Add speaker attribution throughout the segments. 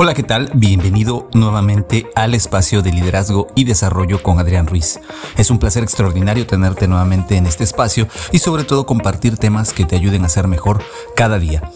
Speaker 1: Hola, ¿qué tal? Bienvenido nuevamente al espacio de liderazgo y desarrollo con Adrián Ruiz. Es un placer extraordinario tenerte nuevamente en este espacio y sobre todo compartir temas que te ayuden a ser mejor cada día.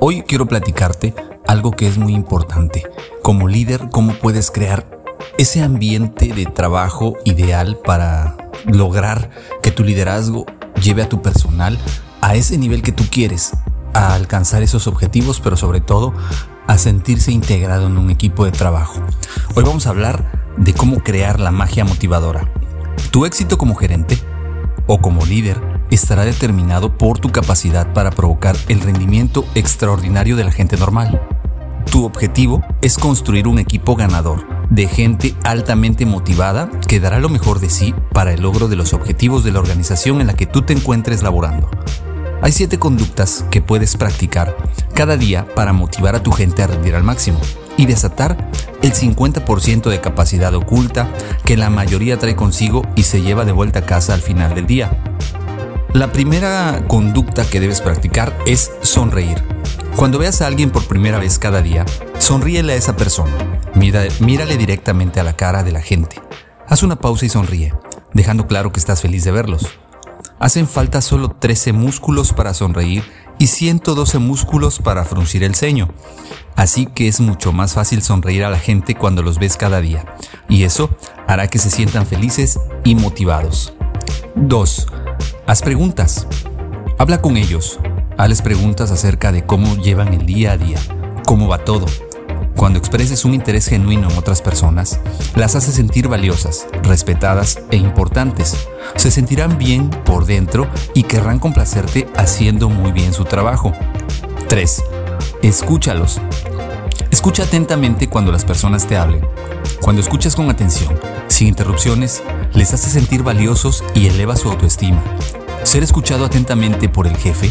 Speaker 1: Hoy quiero platicarte algo que es muy importante. Como líder, ¿cómo puedes crear ese ambiente de trabajo ideal para lograr que tu liderazgo lleve a tu personal a ese nivel que tú quieres, a alcanzar esos objetivos, pero sobre todo a sentirse integrado en un equipo de trabajo. Hoy vamos a hablar de cómo crear la magia motivadora. Tu éxito como gerente o como líder estará determinado por tu capacidad para provocar el rendimiento extraordinario de la gente normal. Tu objetivo es construir un equipo ganador de gente altamente motivada que dará lo mejor de sí para el logro de los objetivos de la organización en la que tú te encuentres laborando. Hay siete conductas que puedes practicar cada día para motivar a tu gente a rendir al máximo y desatar el 50% de capacidad oculta que la mayoría trae consigo y se lleva de vuelta a casa al final del día. La primera conducta que debes practicar es sonreír. Cuando veas a alguien por primera vez cada día, sonríele a esa persona. mírale directamente a la cara de la gente. Haz una pausa y sonríe, dejando claro que estás feliz de verlos. Hacen falta solo 13 músculos para sonreír y 112 músculos para fruncir el ceño. Así que es mucho más fácil sonreír a la gente cuando los ves cada día. Y eso hará que se sientan felices y motivados. 2. Haz preguntas. Habla con ellos. Hazles preguntas acerca de cómo llevan el día a día, cómo va todo, cuando expreses un interés genuino en otras personas, las haces sentir valiosas, respetadas e importantes. Se sentirán bien por dentro y querrán complacerte haciendo muy bien su trabajo. 3. Escúchalos. Escucha atentamente cuando las personas te hablen. Cuando escuchas con atención, sin interrupciones, les hace sentir valiosos y eleva su autoestima. Ser escuchado atentamente por el jefe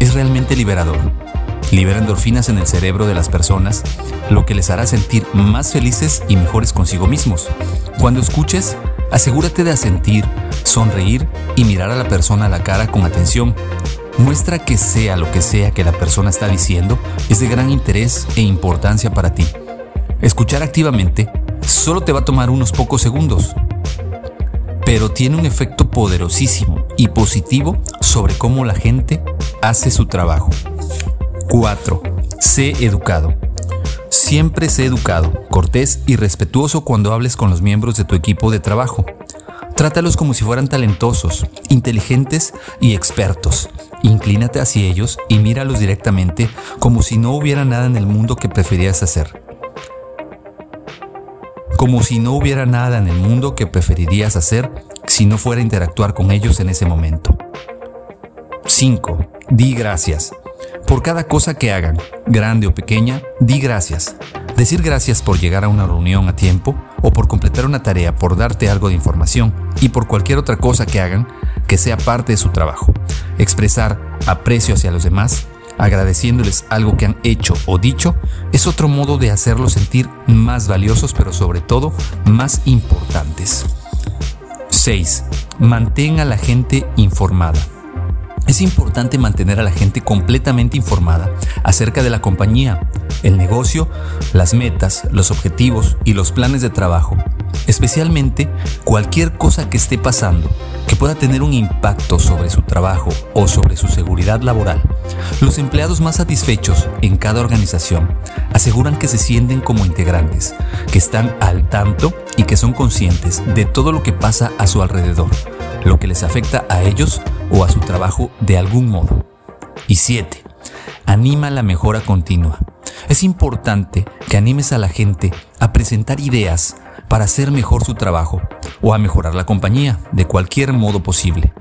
Speaker 1: es realmente liberador libera endorfinas en el cerebro de las personas, lo que les hará sentir más felices y mejores consigo mismos. Cuando escuches, asegúrate de asentir, sonreír y mirar a la persona a la cara con atención. Muestra que sea lo que sea que la persona está diciendo es de gran interés e importancia para ti. Escuchar activamente solo te va a tomar unos pocos segundos, pero tiene un efecto poderosísimo y positivo sobre cómo la gente hace su trabajo. 4. Sé educado. Siempre sé educado, cortés y respetuoso cuando hables con los miembros de tu equipo de trabajo. Trátalos como si fueran talentosos, inteligentes y expertos. Inclínate hacia ellos y míralos directamente como si no hubiera nada en el mundo que preferías hacer. Como si no hubiera nada en el mundo que preferirías hacer si no fuera interactuar con ellos en ese momento. 5. Di gracias. Por cada cosa que hagan, grande o pequeña, di gracias. Decir gracias por llegar a una reunión a tiempo o por completar una tarea, por darte algo de información y por cualquier otra cosa que hagan que sea parte de su trabajo. Expresar aprecio hacia los demás, agradeciéndoles algo que han hecho o dicho, es otro modo de hacerlos sentir más valiosos, pero sobre todo más importantes. 6. Mantén a la gente informada. Es importante mantener a la gente completamente informada acerca de la compañía, el negocio, las metas, los objetivos y los planes de trabajo, especialmente cualquier cosa que esté pasando que pueda tener un impacto sobre su trabajo o sobre su seguridad laboral. Los empleados más satisfechos en cada organización aseguran que se sienten como integrantes, que están al tanto y que son conscientes de todo lo que pasa a su alrededor, lo que les afecta a ellos o a su trabajo de algún modo. Y 7. Anima la mejora continua. Es importante que animes a la gente a presentar ideas para hacer mejor su trabajo o a mejorar la compañía de cualquier modo posible.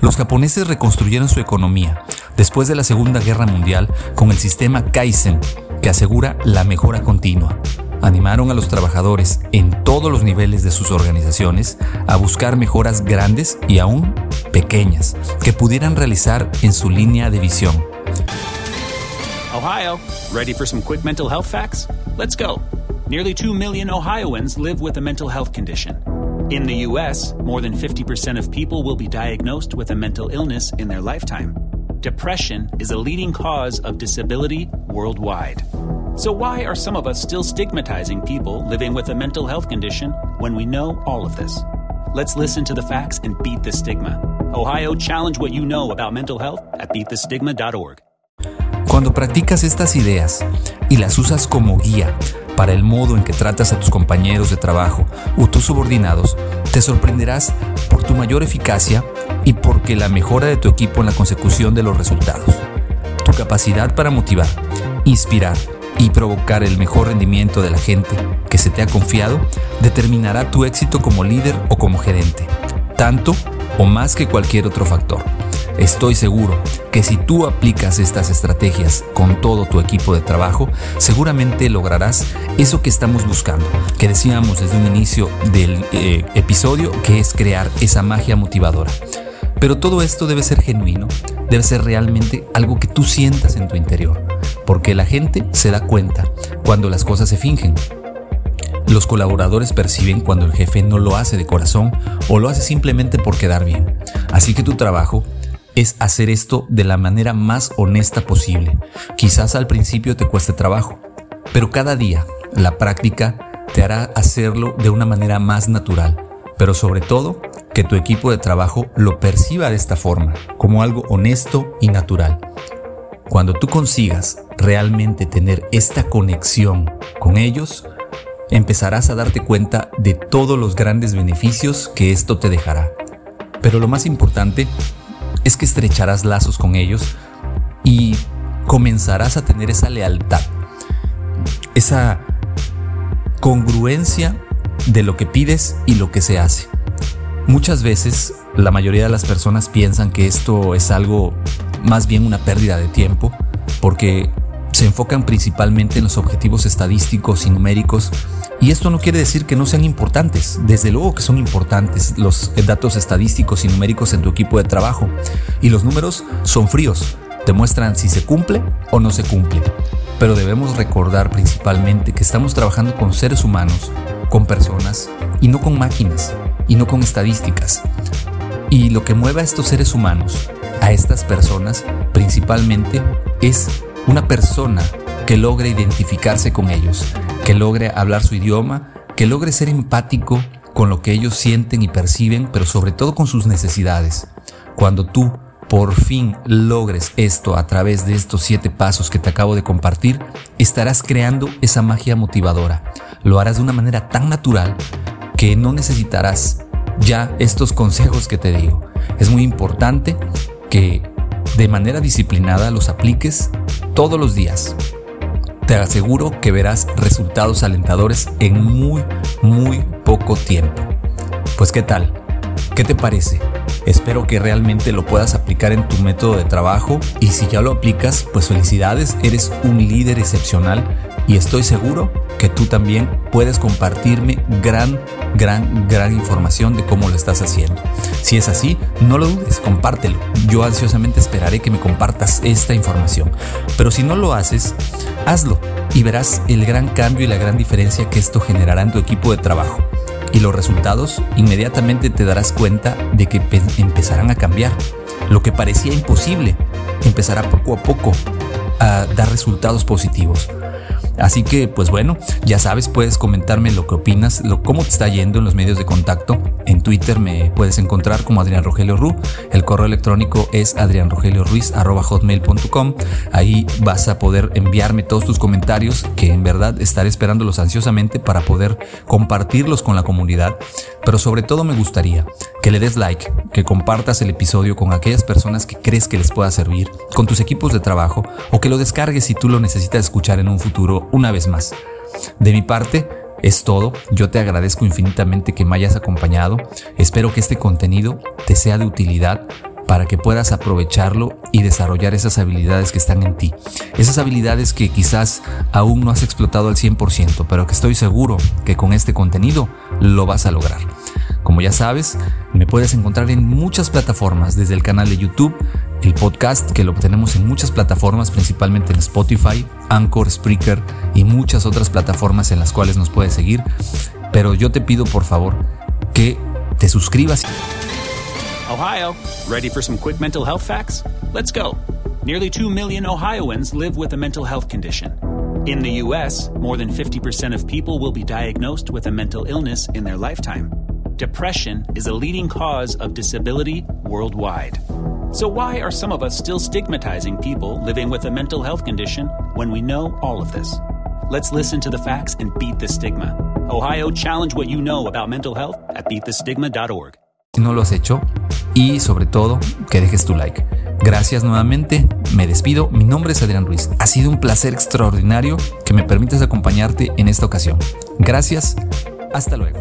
Speaker 1: Los japoneses reconstruyeron su economía después de la Segunda Guerra Mundial con el sistema Kaizen, que asegura la mejora continua. Animaron a los trabajadores en todos los niveles de sus organizaciones a buscar mejoras grandes y aún pequeñas que pudieran realizar en su línea de visión.
Speaker 2: Ohio, ready for some quick mental health facts? Let's go. Nearly 2 million Ohioans live with a mental health condition. In the US, more than 50% of people will be diagnosed with a mental illness in their lifetime. Depression is a leading cause of disability worldwide. So, why are some of us still stigmatizing people living with a mental health condition when we know all of this? Let's listen to the facts and beat the stigma. Ohio, challenge what you know about mental health at beatthestigma.org.
Speaker 1: Cuando practicas estas ideas y las usas como guía para el modo en que tratas a tus compañeros de trabajo o tus subordinados, te sorprenderás por tu mayor eficacia y porque la mejora de tu equipo en la consecución de los resultados. Tu capacidad para motivar, inspirar y provocar el mejor rendimiento de la gente que se te ha confiado determinará tu éxito como líder o como gerente, tanto o más que cualquier otro factor. Estoy seguro que si tú aplicas estas estrategias con todo tu equipo de trabajo, seguramente lograrás eso que estamos buscando, que decíamos desde un inicio del eh, episodio, que es crear esa magia motivadora. Pero todo esto debe ser genuino, debe ser realmente algo que tú sientas en tu interior, porque la gente se da cuenta cuando las cosas se fingen. Los colaboradores perciben cuando el jefe no lo hace de corazón o lo hace simplemente por quedar bien. Así que tu trabajo es hacer esto de la manera más honesta posible. Quizás al principio te cueste trabajo, pero cada día la práctica te hará hacerlo de una manera más natural, pero sobre todo que tu equipo de trabajo lo perciba de esta forma, como algo honesto y natural. Cuando tú consigas realmente tener esta conexión con ellos, empezarás a darte cuenta de todos los grandes beneficios que esto te dejará. Pero lo más importante es que estrecharás lazos con ellos y comenzarás a tener esa lealtad, esa congruencia de lo que pides y lo que se hace. Muchas veces la mayoría de las personas piensan que esto es algo más bien una pérdida de tiempo porque se enfocan principalmente en los objetivos estadísticos y numéricos y esto no quiere decir que no sean importantes, desde luego que son importantes los datos estadísticos y numéricos en tu equipo de trabajo y los números son fríos, te muestran si se cumple o no se cumple, pero debemos recordar principalmente que estamos trabajando con seres humanos, con personas y no con máquinas y no con estadísticas. Y lo que mueve a estos seres humanos, a estas personas, principalmente es una persona que logre identificarse con ellos, que logre hablar su idioma, que logre ser empático con lo que ellos sienten y perciben, pero sobre todo con sus necesidades. Cuando tú por fin logres esto a través de estos siete pasos que te acabo de compartir, estarás creando esa magia motivadora. Lo harás de una manera tan natural que no necesitarás ya estos consejos que te digo. Es muy importante que de manera disciplinada los apliques todos los días. Te aseguro que verás resultados alentadores en muy, muy poco tiempo. Pues ¿qué tal? ¿Qué te parece? Espero que realmente lo puedas aplicar en tu método de trabajo y si ya lo aplicas, pues felicidades, eres un líder excepcional y estoy seguro que tú también puedes compartirme gran, gran, gran información de cómo lo estás haciendo. Si es así, no lo dudes, compártelo. Yo ansiosamente esperaré que me compartas esta información. Pero si no lo haces, hazlo y verás el gran cambio y la gran diferencia que esto generará en tu equipo de trabajo. Y los resultados inmediatamente te darás cuenta de que empezarán a cambiar. Lo que parecía imposible empezará poco a poco a dar resultados positivos. Así que, pues bueno, ya sabes, puedes comentarme lo que opinas, lo, cómo te está yendo en los medios de contacto. En Twitter me puedes encontrar como Adrián Rogelio Ru. El correo electrónico es adrianrogelioruiz.com. Ahí vas a poder enviarme todos tus comentarios, que en verdad estaré esperándolos ansiosamente para poder compartirlos con la comunidad. Pero sobre todo me gustaría que le des like, que compartas el episodio con aquellas personas que crees que les pueda servir, con tus equipos de trabajo o que lo descargues si tú lo necesitas escuchar en un futuro una vez más. De mi parte, es todo. Yo te agradezco infinitamente que me hayas acompañado. Espero que este contenido te sea de utilidad para que puedas aprovecharlo y desarrollar esas habilidades que están en ti. Esas habilidades que quizás aún no has explotado al 100%, pero que estoy seguro que con este contenido lo vas a lograr. Como ya sabes, me puedes encontrar en muchas plataformas, desde el canal de YouTube, el podcast que lo tenemos en muchas plataformas, principalmente en Spotify, Anchor, Spreaker y muchas otras plataformas en las cuales nos puedes seguir. Pero yo te pido por favor que te suscribas.
Speaker 2: Ohio, ready for some quick mental health facts? Let's go. Nearly 2 million Ohioans live with a mental health condition. In the US, more than 50% of people will be diagnosed with a mental illness in their lifetime. Depression is a leading cause of disability worldwide. So, why are some of us still stigmatizing people living with a mental health condition when we know all of this? Let's listen to the facts and beat the stigma. Ohio, challenge what you know about mental health at beatthestigma.org.
Speaker 1: Si no lo has hecho, y sobre todo, que dejes tu like. Gracias nuevamente, me despido, mi nombre es Adrián Ruiz. Ha sido un placer extraordinario que me permitas acompañarte en esta ocasión. Gracias, hasta luego.